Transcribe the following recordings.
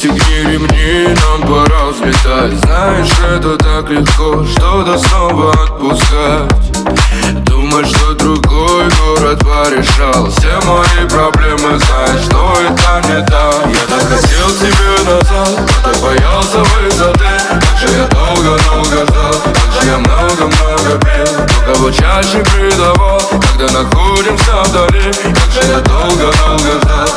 Извини, нам пора взлетать. Знаешь, это так легко Что-то снова отпускать. Думать, что другой город порешал. Все мои проблемы, знаешь, что это не так Я так хотел тебе назад, но так боялся высоты Как же я долго-долго ждал, как же я много-много пил Но кого чаще предавал, когда находимся вдали. Как же я долго-долго ждал,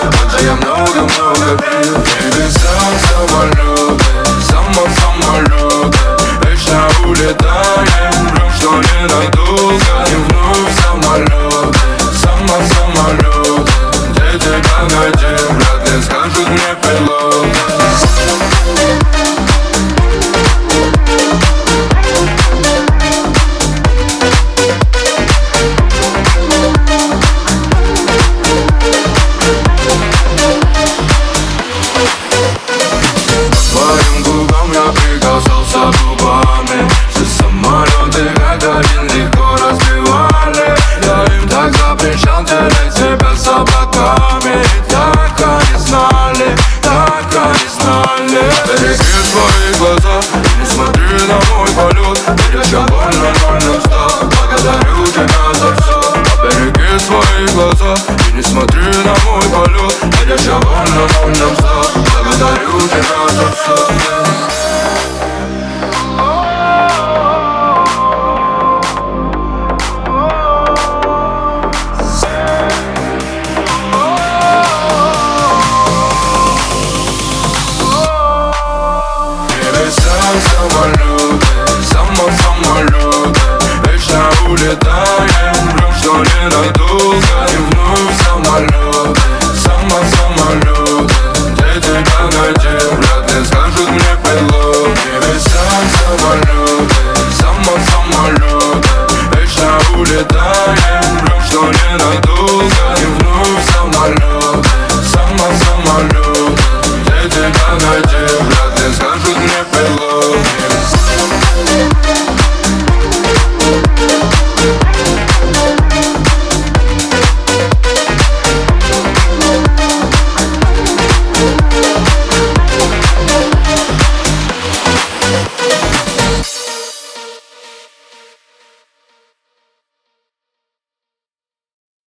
Hello. Глаза и не смотри на мой полет. Ведь я еще больно, больно встал Благодарю тебя за все самолеты, само-самолеты Вечно улетаем,